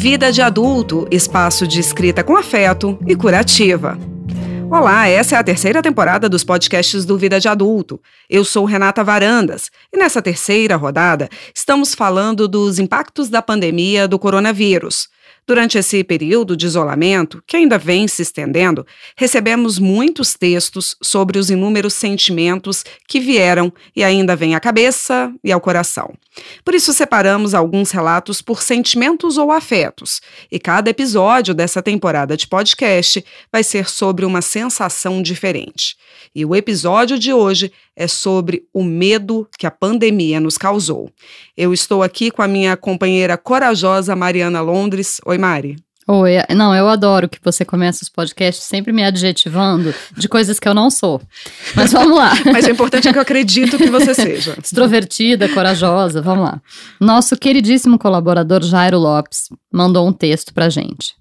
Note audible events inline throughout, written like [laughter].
Vida de Adulto, espaço de escrita com afeto e curativa. Olá, essa é a terceira temporada dos podcasts do Vida de Adulto. Eu sou Renata Varandas e nessa terceira rodada estamos falando dos impactos da pandemia do coronavírus. Durante esse período de isolamento, que ainda vem se estendendo, recebemos muitos textos sobre os inúmeros sentimentos que vieram e ainda vêm à cabeça e ao coração. Por isso, separamos alguns relatos por sentimentos ou afetos, e cada episódio dessa temporada de podcast vai ser sobre uma sensação diferente. E o episódio de hoje é sobre o medo que a pandemia nos causou. Eu estou aqui com a minha companheira corajosa Mariana Londres. Oi, Mari. Oi, não, eu adoro que você começa os podcasts sempre me adjetivando de coisas que eu não sou. Mas vamos lá. [laughs] Mas o importante é que eu acredito que você seja. Extrovertida, corajosa, vamos lá. Nosso queridíssimo colaborador Jairo Lopes mandou um texto pra gente.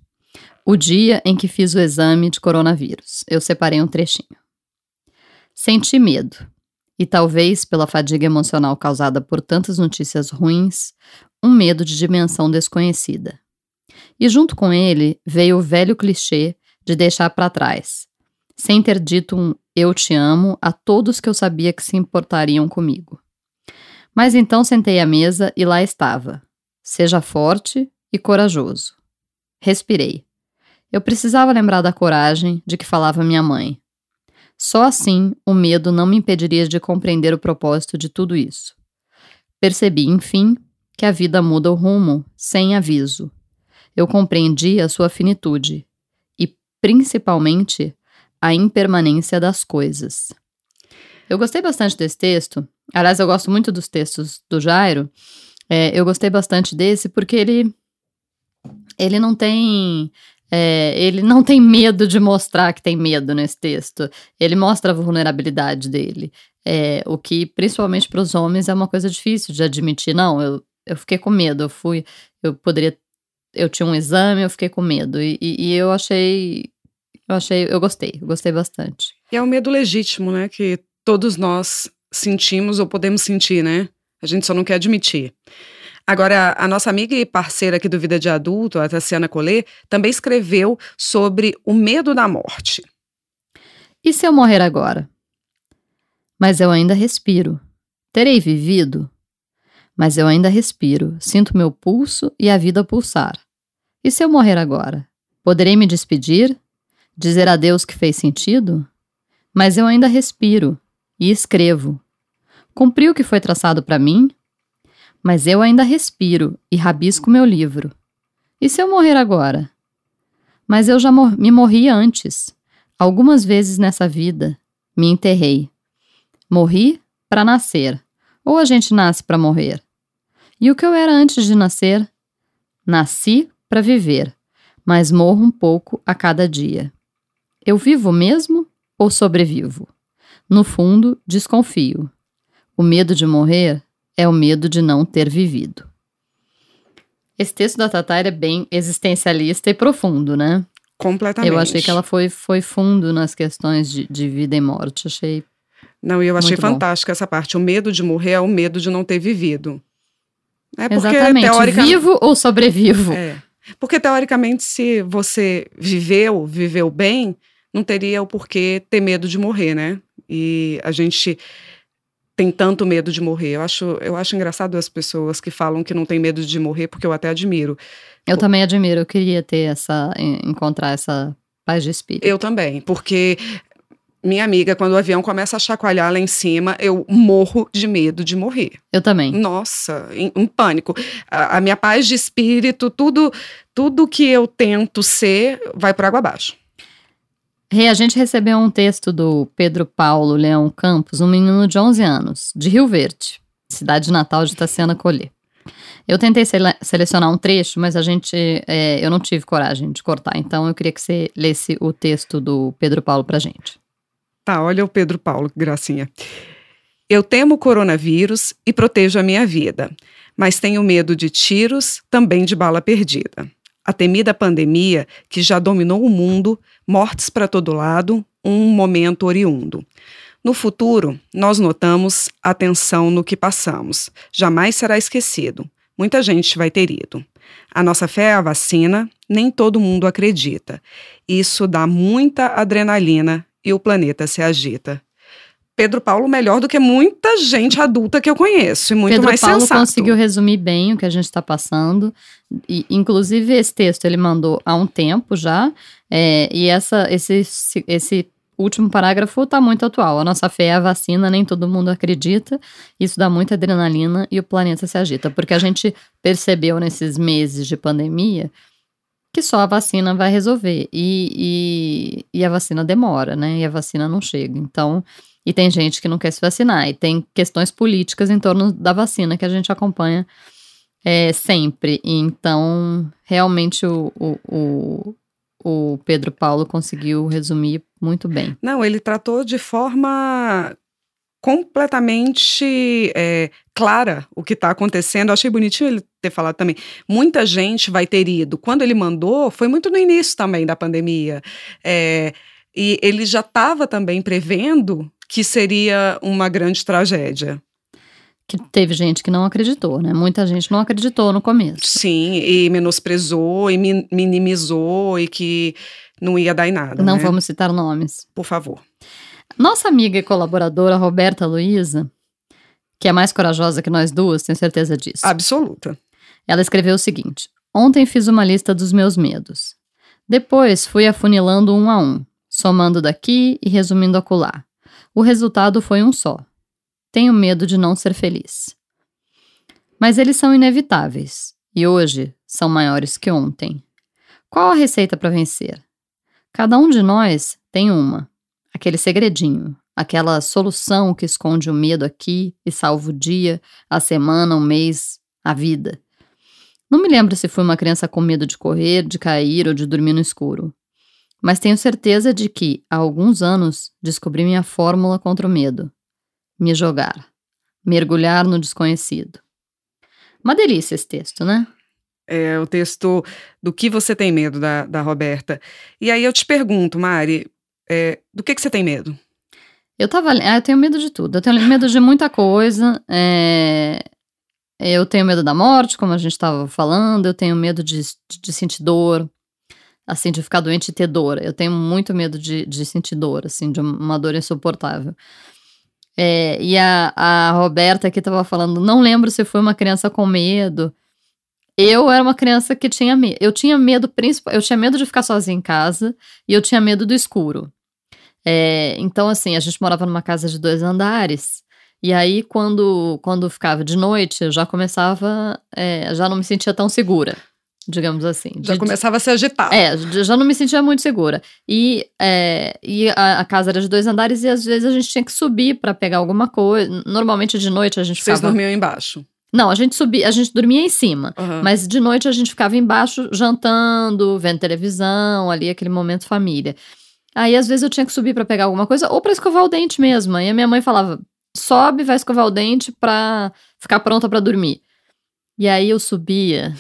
O dia em que fiz o exame de coronavírus. Eu separei um trechinho. Senti medo. E talvez pela fadiga emocional causada por tantas notícias ruins, um medo de dimensão desconhecida. E junto com ele veio o velho clichê de deixar para trás, sem ter dito um eu te amo a todos que eu sabia que se importariam comigo. Mas então sentei à mesa e lá estava. Seja forte e corajoso. Respirei. Eu precisava lembrar da coragem de que falava minha mãe, só assim o medo não me impediria de compreender o propósito de tudo isso. Percebi, enfim, que a vida muda o rumo sem aviso. Eu compreendi a sua finitude e, principalmente, a impermanência das coisas. Eu gostei bastante desse texto. Aliás, eu gosto muito dos textos do Jairo. É, eu gostei bastante desse porque ele ele não tem é, ele não tem medo de mostrar que tem medo nesse texto. Ele mostra a vulnerabilidade dele. É, o que, principalmente para os homens, é uma coisa difícil de admitir. Não, eu, eu fiquei com medo. Eu fui. Eu poderia. Eu tinha um exame, eu fiquei com medo. E, e, eu achei. Eu achei. Eu gostei. Gostei bastante. E é um medo legítimo, né? Que todos nós sentimos ou podemos sentir, né? A gente só não quer admitir. Agora, a nossa amiga e parceira aqui do Vida de Adulto, a Tassiana Collet, também escreveu sobre o medo da morte. E se eu morrer agora? Mas eu ainda respiro. Terei vivido? Mas eu ainda respiro, sinto meu pulso e a vida pulsar. E se eu morrer agora? Poderei me despedir? Dizer adeus que fez sentido? Mas eu ainda respiro e escrevo. Cumpri o que foi traçado para mim? mas eu ainda respiro e rabisco meu livro. E se eu morrer agora? Mas eu já mor me morri antes. Algumas vezes nessa vida me enterrei. Morri para nascer, ou a gente nasce para morrer. E o que eu era antes de nascer? Nasci para viver, mas morro um pouco a cada dia. Eu vivo mesmo ou sobrevivo? No fundo, desconfio. O medo de morrer é o medo de não ter vivido. Esse texto da Tatá é bem existencialista e profundo, né? Completamente. Eu achei que ela foi, foi fundo nas questões de, de vida e morte. Achei. Não, e eu achei fantástica essa parte. O medo de morrer é o medo de não ter vivido. É porque, Exatamente. Teoricamente, Vivo ou sobrevivo? É. Porque, teoricamente, se você viveu, viveu bem, não teria o porquê ter medo de morrer, né? E a gente tem tanto medo de morrer. Eu acho, eu acho engraçado as pessoas que falam que não tem medo de morrer, porque eu até admiro. Eu Pô, também admiro, eu queria ter essa, encontrar essa paz de espírito. Eu também, porque minha amiga, quando o avião começa a chacoalhar lá em cima, eu morro de medo de morrer. Eu também. Nossa, um pânico. A, a, minha paz de espírito, tudo, tudo que eu tento ser, vai por água abaixo. Rei, a gente recebeu um texto do Pedro Paulo Leão Campos, um menino de 11 anos, de Rio Verde, cidade natal de Tassiana Colher. Eu tentei sele selecionar um trecho, mas a gente, é, eu não tive coragem de cortar, então eu queria que você lesse o texto do Pedro Paulo pra gente. Tá, olha o Pedro Paulo, que gracinha. Eu temo o coronavírus e protejo a minha vida, mas tenho medo de tiros, também de bala perdida a temida pandemia que já dominou o mundo, mortes para todo lado, um momento oriundo. No futuro, nós notamos atenção no que passamos. Jamais será esquecido. Muita gente vai ter ido. A nossa fé é a vacina, nem todo mundo acredita. Isso dá muita adrenalina e o planeta se agita. Pedro Paulo melhor do que muita gente adulta que eu conheço, e muito Pedro mais Paulo sensato. conseguiu resumir bem o que a gente está passando. E, inclusive, esse texto ele mandou há um tempo já. é, e essa, esse, esse último parágrafo está muito atual. A nossa fé é a vacina, nem todo mundo acredita. Isso dá muita adrenalina e o planeta se agita. Porque a gente percebeu nesses meses de pandemia que só a vacina vai resolver. E, e, e a vacina demora, né? E a vacina não chega. Então. E tem gente que não quer se vacinar. E tem questões políticas em torno da vacina que a gente acompanha é, sempre. E então, realmente, o, o, o, o Pedro Paulo conseguiu resumir muito bem. Não, ele tratou de forma completamente é, clara o que está acontecendo. Eu achei bonitinho ele ter falado também. Muita gente vai ter ido. Quando ele mandou, foi muito no início também da pandemia. É, e ele já estava também prevendo que seria uma grande tragédia. Que teve gente que não acreditou, né? Muita gente não acreditou no começo. Sim, e menosprezou e mi minimizou e que não ia dar em nada. Não né? vamos citar nomes. Por favor. Nossa amiga e colaboradora Roberta Luiza, que é mais corajosa que nós duas, tenho certeza disso. Absoluta. Ela escreveu o seguinte: Ontem fiz uma lista dos meus medos. Depois fui afunilando um a um, somando daqui e resumindo acolá. O resultado foi um só. Tenho medo de não ser feliz. Mas eles são inevitáveis e hoje são maiores que ontem. Qual a receita para vencer? Cada um de nós tem uma, aquele segredinho, aquela solução que esconde o medo aqui e salva o dia, a semana, o mês, a vida. Não me lembro se fui uma criança com medo de correr, de cair ou de dormir no escuro. Mas tenho certeza de que, há alguns anos, descobri minha fórmula contra o medo: me jogar, mergulhar no desconhecido. Uma delícia esse texto, né? É o texto do que você tem medo, da, da Roberta. E aí eu te pergunto, Mari, é, do que, que você tem medo? Eu tava. Ah, eu tenho medo de tudo. Eu tenho medo de muita coisa. É, eu tenho medo da morte, como a gente estava falando. Eu tenho medo de, de sentir dor assim, de ficar doente e ter dor. Eu tenho muito medo de, de sentir dor, assim, de uma dor insuportável. É, e a, a Roberta aqui estava falando, não lembro se foi uma criança com medo. Eu era uma criança que tinha medo. Eu tinha medo, principal, eu tinha medo de ficar sozinha em casa e eu tinha medo do escuro. É, então, assim, a gente morava numa casa de dois andares. E aí, quando, quando ficava de noite, eu já começava, é, já não me sentia tão segura digamos assim. Já de, começava a se agitar. É, já não me sentia muito segura. E, é, e a, a, casa era de dois andares e às vezes a gente tinha que subir para pegar alguma coisa. Normalmente de noite a gente Vocês ficava... dormiam embaixo? Não, a gente subia, a gente dormia em cima. Uhum. Mas de noite a gente ficava embaixo jantando, vendo televisão, ali aquele momento família. Aí às vezes eu tinha que subir para pegar alguma coisa ou para escovar o dente mesmo. Aí a minha mãe falava: "Sobe, vai escovar o dente para ficar pronta para dormir". E aí eu subia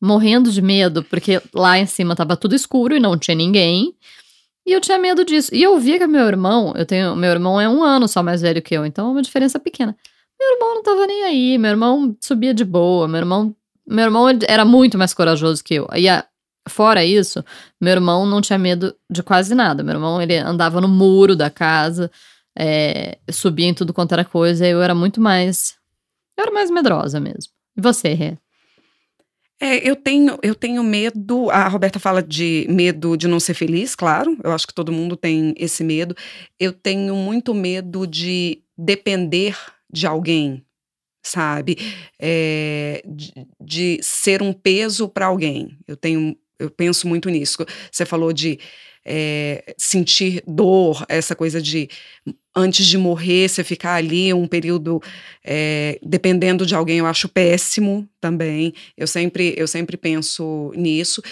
morrendo de medo, porque lá em cima tava tudo escuro e não tinha ninguém. E eu tinha medo disso. E eu via que meu irmão, eu tenho, meu irmão é um ano só mais velho que eu, então é uma diferença pequena. Meu irmão não tava nem aí, meu irmão subia de boa, meu irmão, meu irmão era muito mais corajoso que eu. E a, fora isso, meu irmão não tinha medo de quase nada. Meu irmão, ele andava no muro da casa, é, subia em tudo quanto era coisa, eu era muito mais, eu era mais medrosa mesmo. E você, Rê? É, eu tenho, eu tenho medo. A Roberta fala de medo de não ser feliz, claro. Eu acho que todo mundo tem esse medo. Eu tenho muito medo de depender de alguém, sabe? É, de, de ser um peso para alguém. Eu tenho, eu penso muito nisso. Você falou de é, sentir dor, essa coisa de antes de morrer, você ficar ali um período é, dependendo de alguém, eu acho péssimo também. Eu sempre, eu sempre penso nisso.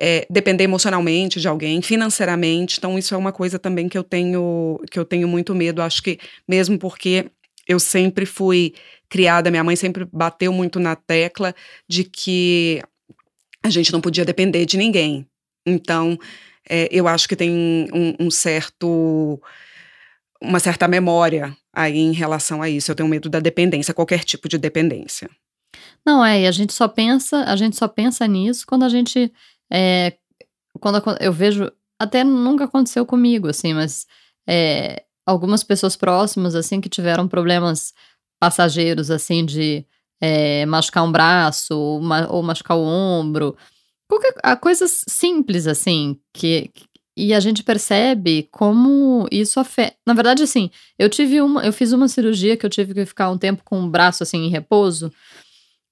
É, depender emocionalmente de alguém, financeiramente, então isso é uma coisa também que eu tenho que eu tenho muito medo. Acho que mesmo porque eu sempre fui criada, minha mãe sempre bateu muito na tecla de que a gente não podia depender de ninguém. Então, é, eu acho que tem um, um certo uma certa memória aí em relação a isso. Eu tenho medo da dependência, qualquer tipo de dependência. Não, é, e a gente só pensa, a gente só pensa nisso quando a gente. É, quando eu vejo. Até nunca aconteceu comigo, assim, mas é, algumas pessoas próximas, assim, que tiveram problemas passageiros, assim, de é, machucar um braço ou, ou machucar o ombro. Qualquer, coisas simples, assim, que, e a gente percebe como isso afeta. Na verdade, assim, eu tive uma. Eu fiz uma cirurgia que eu tive que ficar um tempo com o braço assim em repouso.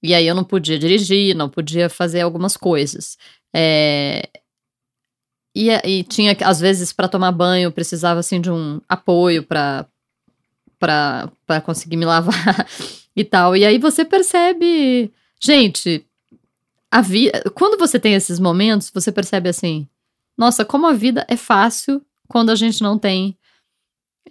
E aí eu não podia dirigir, não podia fazer algumas coisas. É, e, e, tinha, às vezes, para tomar banho, precisava assim de um apoio para para conseguir me lavar [laughs] e tal. E aí você percebe, gente, a vida. Quando você tem esses momentos, você percebe assim, nossa, como a vida é fácil quando a gente não tem.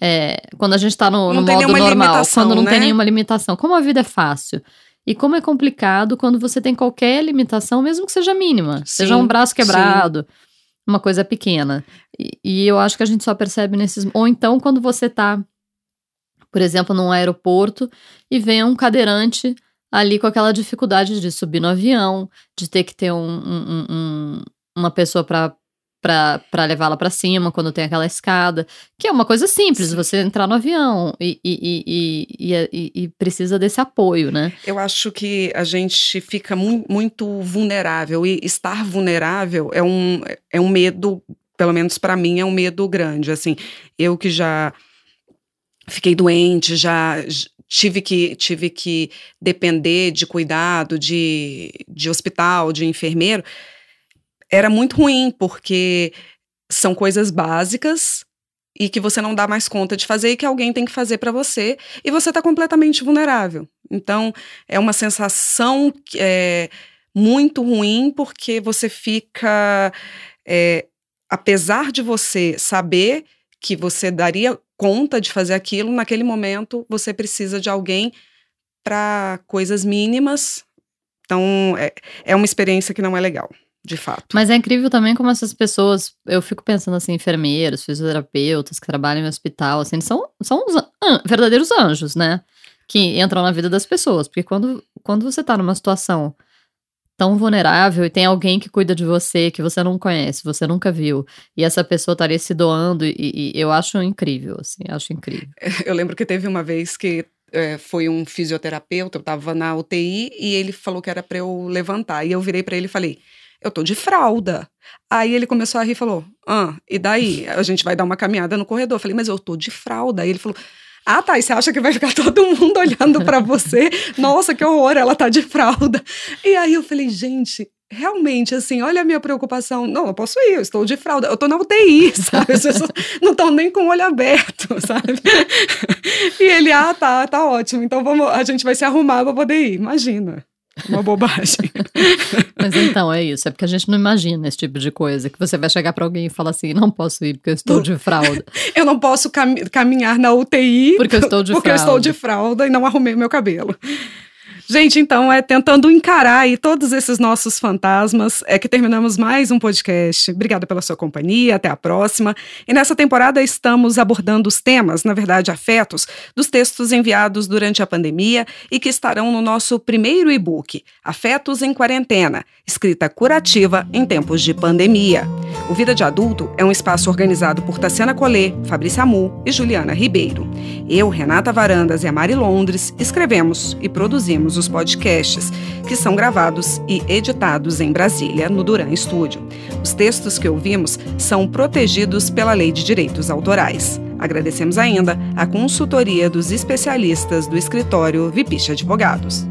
É, quando a gente tá no, no modo normal, quando não né? tem nenhuma limitação. Como a vida é fácil. E como é complicado quando você tem qualquer limitação, mesmo que seja mínima. Sim, seja um braço quebrado, sim. uma coisa pequena. E, e, eu acho que a gente só percebe nesses. Ou então quando você tá, por exemplo, num aeroporto e vem um cadeirante ali com aquela dificuldade de subir no avião, de ter que ter um, um, um uma pessoa para para levá-la para cima quando tem aquela escada, que é uma coisa simples, Sim. você entrar no avião e, e, e, e, precisa desse apoio, né? Eu acho que a gente fica mu muito vulnerável e estar vulnerável é um, é um medo, pelo menos para mim, é um medo grande. Assim, eu que já fiquei doente, já tive que, tive que depender de cuidado, de, de hospital, de enfermeiro era muito ruim, porque são coisas básicas e que você não dá mais conta de fazer e que alguém tem que fazer para você e você está completamente vulnerável. Então, é uma sensação é, muito ruim porque você fica. É, apesar de você saber que você daria conta de fazer aquilo, naquele momento você precisa de alguém para coisas mínimas. Então, é, é uma experiência que não é legal de fato. Mas é incrível também como essas pessoas, eu fico pensando assim, enfermeiros, fisioterapeutas que trabalham em hospital, assim, são, são os an verdadeiros anjos, né? Que entram na vida das pessoas. Porque quando, quando você tá numa situação tão vulnerável e tem alguém que cuida de você, que você não conhece, você nunca viu, e essa pessoa estaria se doando, e, e eu acho incrível, assim, acho incrível. Eu lembro que teve uma vez que é, foi um fisioterapeuta, eu tava na UTI, e ele falou que era para eu levantar, e eu virei para ele e falei eu tô de fralda. Aí ele começou a rir e falou: Ah, e daí? A gente vai dar uma caminhada no corredor. Eu falei, mas eu tô de fralda. Aí ele falou. Ah, tá. E você acha que vai ficar todo mundo [laughs] olhando para você? Nossa, que horror, ela tá de fralda. E aí eu falei, gente, realmente, assim, olha a minha preocupação. Não, eu posso ir, eu estou de fralda, eu estou na UTI, [laughs] sabe? As pessoas não estão nem com o olho aberto, [laughs] sabe? E ele, ah, tá, tá ótimo. Então vamos, a gente vai se arrumar para poder ir. Imagina. Uma bobagem. [laughs] Mas então, é isso. É porque a gente não imagina esse tipo de coisa. Que você vai chegar para alguém e falar assim: não posso ir porque eu estou de fralda. [laughs] eu não posso cam caminhar na UTI porque eu estou de porque fralda. eu estou de fralda e não arrumei meu cabelo. Gente, então é tentando encarar aí todos esses nossos fantasmas é que terminamos mais um podcast. Obrigada pela sua companhia, até a próxima. E nessa temporada estamos abordando os temas, na verdade, afetos, dos textos enviados durante a pandemia e que estarão no nosso primeiro e-book, Afetos em Quarentena, escrita curativa em tempos de pandemia. O Vida de Adulto é um espaço organizado por Tassiana Collet, Fabrícia Amu e Juliana Ribeiro. Eu, Renata Varandas e a Mari Londres escrevemos e produzimos os podcasts, que são gravados e editados em Brasília, no Duran Studio. Os textos que ouvimos são protegidos pela Lei de Direitos Autorais. Agradecemos ainda a consultoria dos especialistas do escritório Vipiche Advogados.